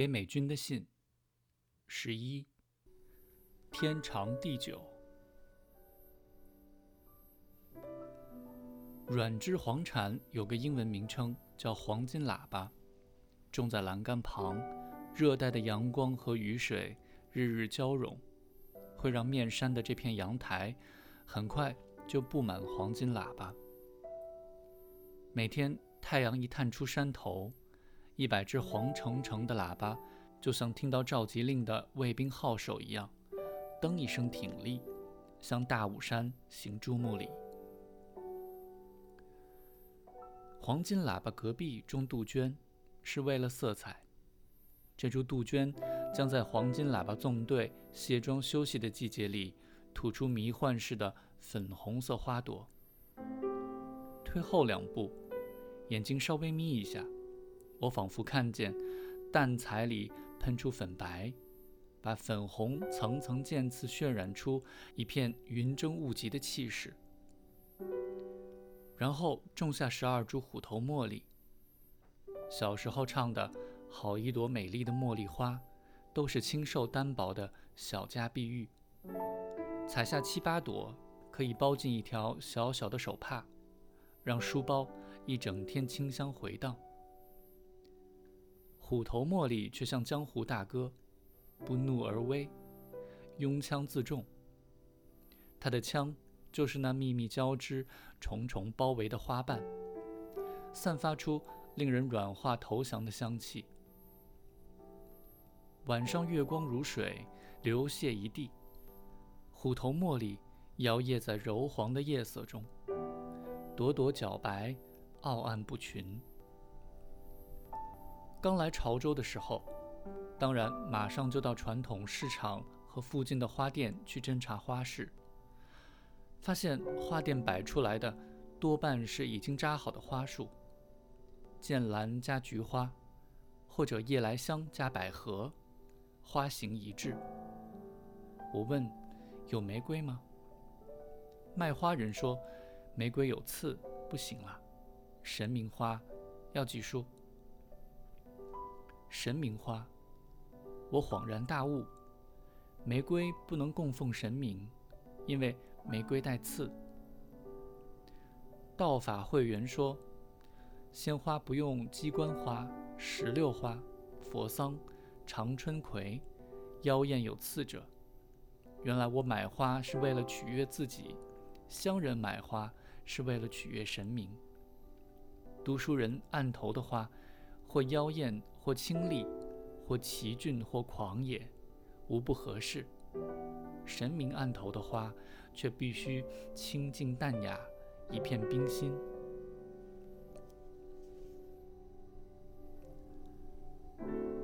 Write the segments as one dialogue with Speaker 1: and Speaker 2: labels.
Speaker 1: 给美军的信。十一，天长地久。软枝黄蝉有个英文名称叫黄金喇叭，种在栏杆旁。热带的阳光和雨水日日交融，会让面山的这片阳台很快就布满黄金喇叭。每天太阳一探出山头，一百只黄澄澄的喇叭就像听到召集令的卫兵号手一样，噔一声挺立，向大武山行注目礼。黄金喇叭隔壁种杜鹃，是为了色彩。这株杜鹃将在黄金喇叭纵队卸妆休息的季节里，吐出迷幻似的粉红色花朵。退后两步，眼睛稍微眯一下，我仿佛看见淡彩里喷出粉白，把粉红层层渐次渲染出一片云蒸雾集的气势。然后种下十二株虎头茉莉。小时候唱的。好一朵美丽的茉莉花，都是清瘦单薄的小家碧玉。采下七八朵，可以包进一条小小的手帕，让书包一整天清香回荡。虎头茉莉却像江湖大哥，不怒而威，拥枪自重。他的枪就是那密密交织、重重包围的花瓣，散发出令人软化投降的香气。晚上月光如水，流泻一地。虎头茉莉摇曳在柔黄的夜色中，朵朵皎白，傲岸不群。刚来潮州的时候，当然马上就到传统市场和附近的花店去侦查花市。发现花店摆出来的多半是已经扎好的花束，剑兰加菊花，或者夜来香加百合。花型一致。我问：“有玫瑰吗？”卖花人说：“玫瑰有刺，不行了。神明花要几束。”神明花，我恍然大悟：玫瑰不能供奉神明，因为玫瑰带刺。道法会员说：“鲜花不用鸡冠花、石榴花、佛桑。”常春葵，妖艳有刺者。原来我买花是为了取悦自己，乡人买花是为了取悦神明。读书人案头的花，或妖艳，或清丽，或奇俊，或狂野，无不合适。神明案头的花，却必须清静淡雅，一片冰心。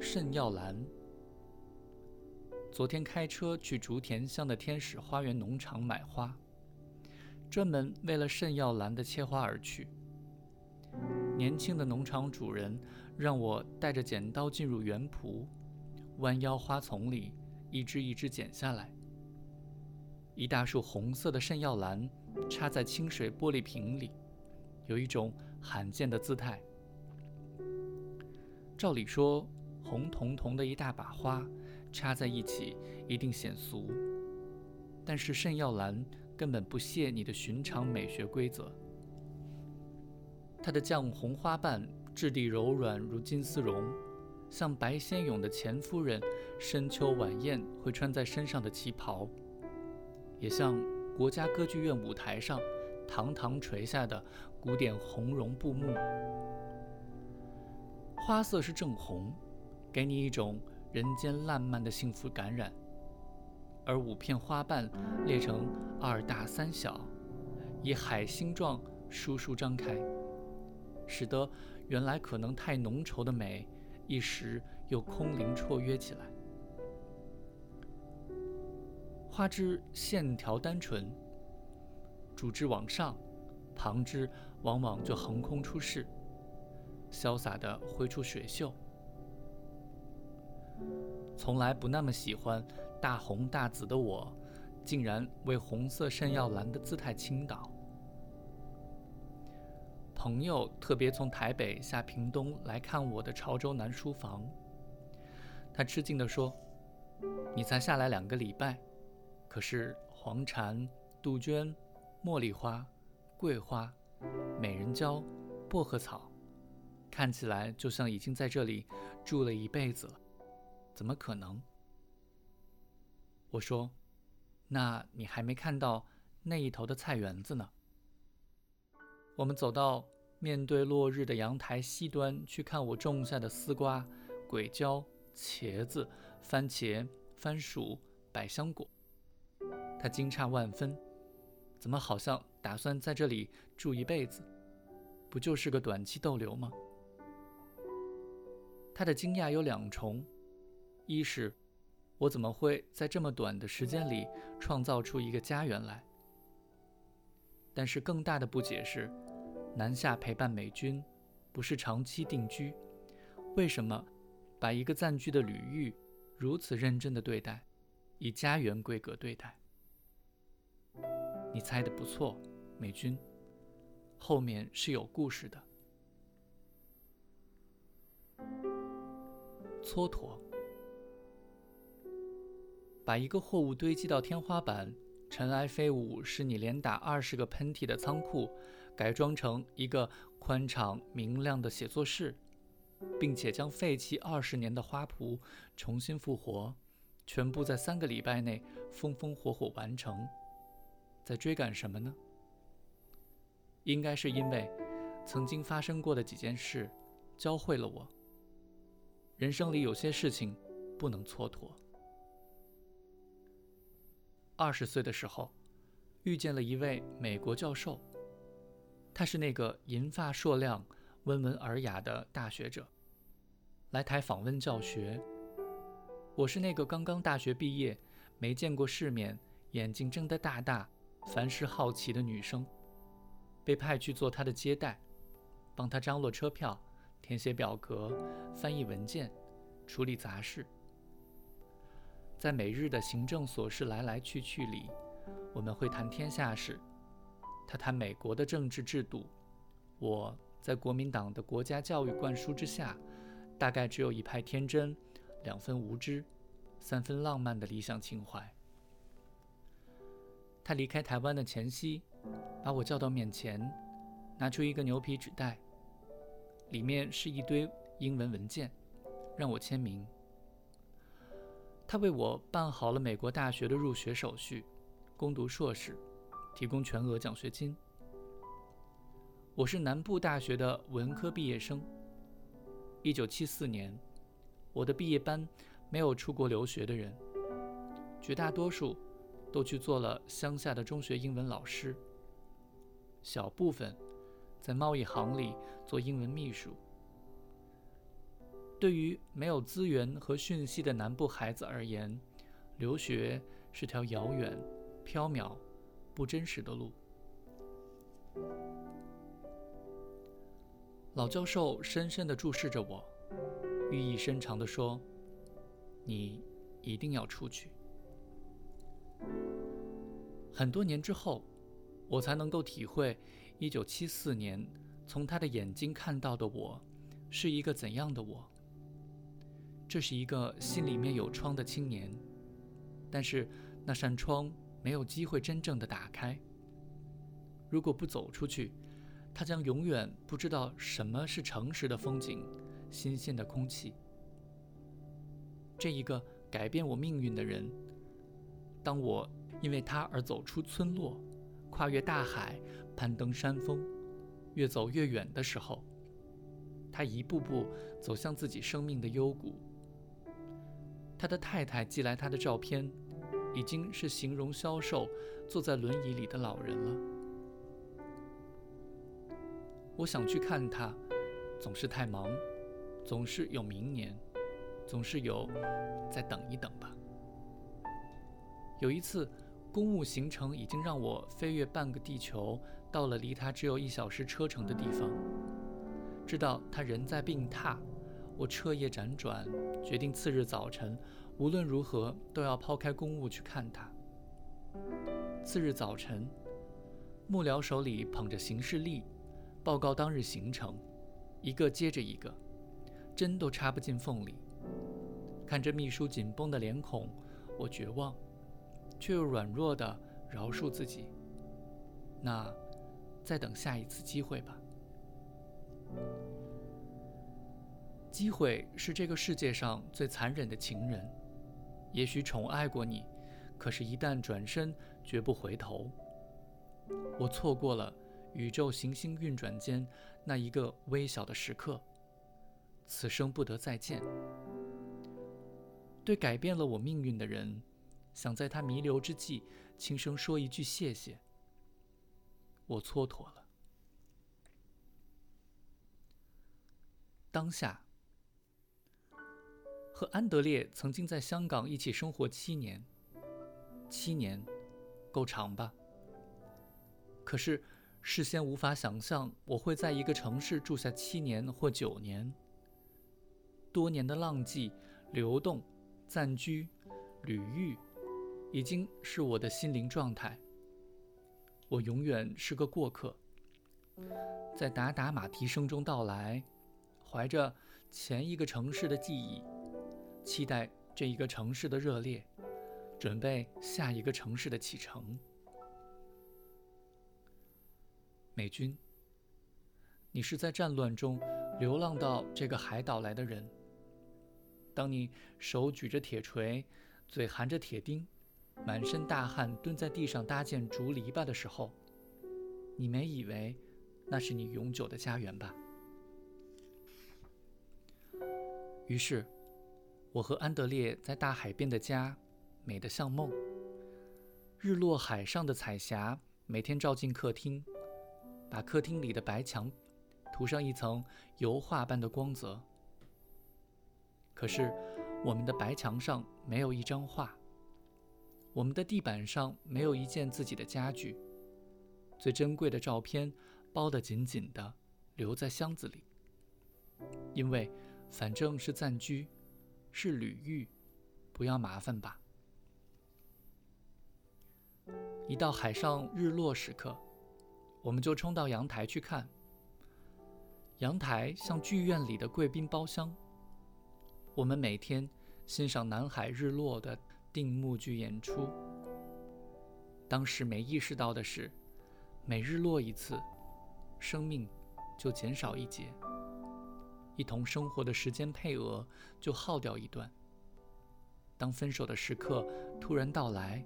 Speaker 1: 圣耀兰。昨天开车去竹田乡的天使花园农场买花，专门为了圣耀兰的切花而去。年轻的农场主人让我带着剪刀进入园圃，弯腰花丛里一只一只剪下来。一大束红色的圣耀兰插在清水玻璃瓶里，有一种罕见的姿态。照理说。红彤彤的一大把花插在一起，一定显俗。但是圣耀兰根本不屑你的寻常美学规则。它的绛红花瓣质地柔软如金丝绒，像白先勇的前夫人深秋晚宴会穿在身上的旗袍，也像国家歌剧院舞台上堂堂垂下的古典红绒布幕。花色是正红。给你一种人间烂漫的幸福感染，而五片花瓣列成二大三小，以海星状疏疏张开，使得原来可能太浓稠的美，一时又空灵绰约起来。花枝线条单纯，主枝往上，旁枝往往就横空出世，潇洒地挥出水袖。从来不那么喜欢大红大紫的我，竟然为红色圣耀兰的姿态倾倒。朋友特别从台北下屏东来看我的潮州南书房，他吃惊地说：“你才下来两个礼拜，可是黄蝉、杜鹃、茉莉花、桂花、美人蕉、薄荷草，看起来就像已经在这里住了一辈子了。怎么可能？”我说：“那你还没看到那一头的菜园子呢。”我们走到面对落日的阳台西端去看我种下的丝瓜、鬼椒。茄子、番茄、番薯、百香果，他惊诧万分，怎么好像打算在这里住一辈子？不就是个短期逗留吗？他的惊讶有两重：一是，我怎么会在这么短的时间里创造出一个家园来？但是更大的不解是，南下陪伴美军，不是长期定居，为什么？把一个暂居的吕玉如此认真的对待，以家园规格对待，你猜的不错，美军。后面是有故事的。蹉跎，把一个货物堆积到天花板，尘埃飞舞，是你连打二十个喷嚏的仓库，改装成一个宽敞明亮的写作室。并且将废弃二十年的花圃重新复活，全部在三个礼拜内风风火火完成。在追赶什么呢？应该是因为曾经发生过的几件事，教会了我，人生里有些事情不能蹉跎。二十岁的时候，遇见了一位美国教授，他是那个银发硕亮、温文尔雅的大学者。来台访问教学，我是那个刚刚大学毕业、没见过世面、眼睛睁得大大、凡事好奇的女生，被派去做他的接待，帮他张罗车票、填写表格、翻译文件、处理杂事。在每日的行政琐事来来去去里，我们会谈天下事，他谈美国的政治制度，我在国民党的国家教育灌输之下。大概只有一派天真，两分无知，三分浪漫的理想情怀。他离开台湾的前夕，把我叫到面前，拿出一个牛皮纸袋，里面是一堆英文文件，让我签名。他为我办好了美国大学的入学手续，攻读硕士，提供全额奖学金。我是南部大学的文科毕业生。一九七四年，我的毕业班没有出国留学的人，绝大多数都去做了乡下的中学英文老师，小部分在贸易行里做英文秘书。对于没有资源和讯息的南部孩子而言，留学是条遥远、缥缈、不真实的路。老教授深深地注视着我，寓意深长地说：“你一定要出去。”很多年之后，我才能够体会1974年从他的眼睛看到的我是一个怎样的我。这是一个心里面有窗的青年，但是那扇窗没有机会真正的打开。如果不走出去，他将永远不知道什么是诚实的风景，新鲜的空气。这一个改变我命运的人，当我因为他而走出村落，跨越大海，攀登山峰，越走越远的时候，他一步步走向自己生命的幽谷。他的太太寄来他的照片，已经是形容消瘦，坐在轮椅里的老人了。我想去看他，总是太忙，总是有明年，总是有再等一等吧。有一次，公务行程已经让我飞越半个地球，到了离他只有一小时车程的地方。知道他人在病榻，我彻夜辗转，决定次日早晨无论如何都要抛开公务去看他。次日早晨，幕僚手里捧着行事历。报告当日行程，一个接着一个，针都插不进缝里。看着秘书紧绷的脸孔，我绝望，却又软弱的饶恕自己。那，再等下一次机会吧。机会是这个世界上最残忍的情人。也许宠爱过你，可是，一旦转身，绝不回头。我错过了宇宙行星运转间那一个微小的时刻，此生不得再见。对改变了我命运的人，想在他弥留之际轻声说一句谢谢。我蹉跎了。当下，和安德烈曾经在香港一起生活七年，七年，够长吧？可是，事先无法想象我会在一个城市住下七年或九年。多年的浪迹、流动、暂居、旅遇，已经是我的心灵状态。我永远是个过客，在打打马蹄声中到来，怀着前一个城市的记忆，期待这一个城市的热烈，准备下一个城市的启程。美军，你是在战乱中流浪到这个海岛来的人。当你手举着铁锤，嘴含着铁钉，满身大汗蹲在地上搭建竹篱笆的时候，你没以为那是你永久的家园吧？于是，我和安德烈在大海边的家，美得像梦。日落海上的彩霞每天照进客厅。把客厅里的白墙涂上一层油画般的光泽。可是，我们的白墙上没有一张画，我们的地板上没有一件自己的家具，最珍贵的照片包得紧紧的，留在箱子里。因为，反正是暂居，是旅遇，不要麻烦吧。一到海上日落时刻。我们就冲到阳台去看。阳台像剧院里的贵宾包厢。我们每天欣赏南海日落的定目剧演出。当时没意识到的是，每日落一次，生命就减少一节，一同生活的时间配额就耗掉一段。当分手的时刻突然到来，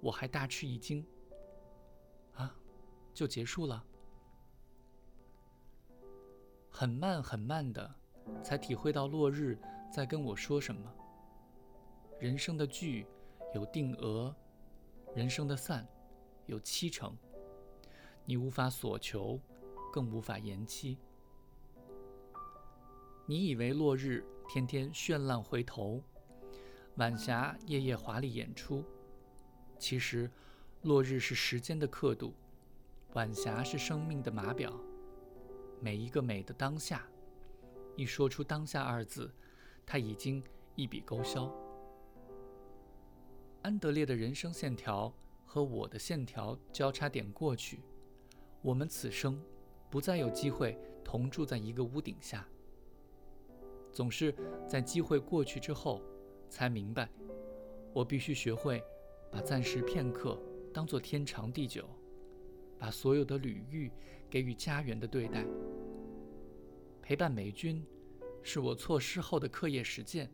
Speaker 1: 我还大吃一惊。啊就结束了，很慢很慢的，才体会到落日在跟我说什么。人生的聚有定额，人生的散有七成，你无法所求，更无法延期。你以为落日天天绚烂回头，晚霞夜夜华丽演出，其实落日是时间的刻度。晚霞是生命的码表，每一个美的当下，一说出“当下”二字，它已经一笔勾销。安德烈的人生线条和我的线条交叉点过去，我们此生不再有机会同住在一个屋顶下。总是在机会过去之后，才明白，我必须学会把暂时片刻当作天长地久。把所有的旅遇给予家园的对待。陪伴美军，是我错失后的课业实践。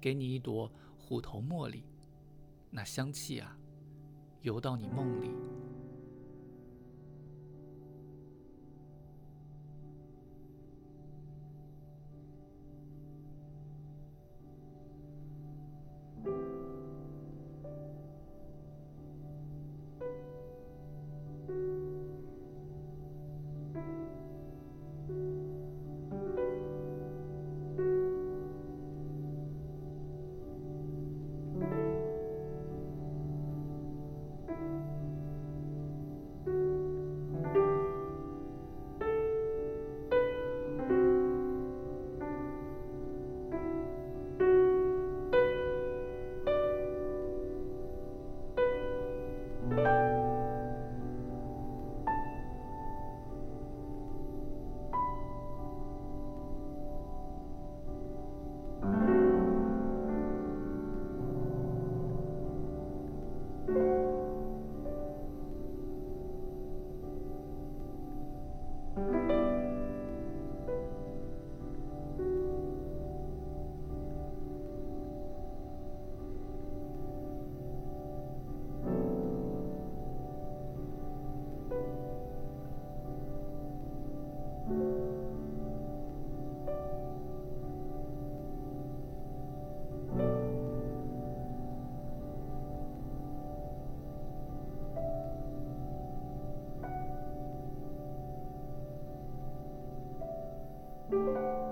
Speaker 1: 给你一朵虎头茉莉，那香气啊，游到你梦里。Bye. Thank you.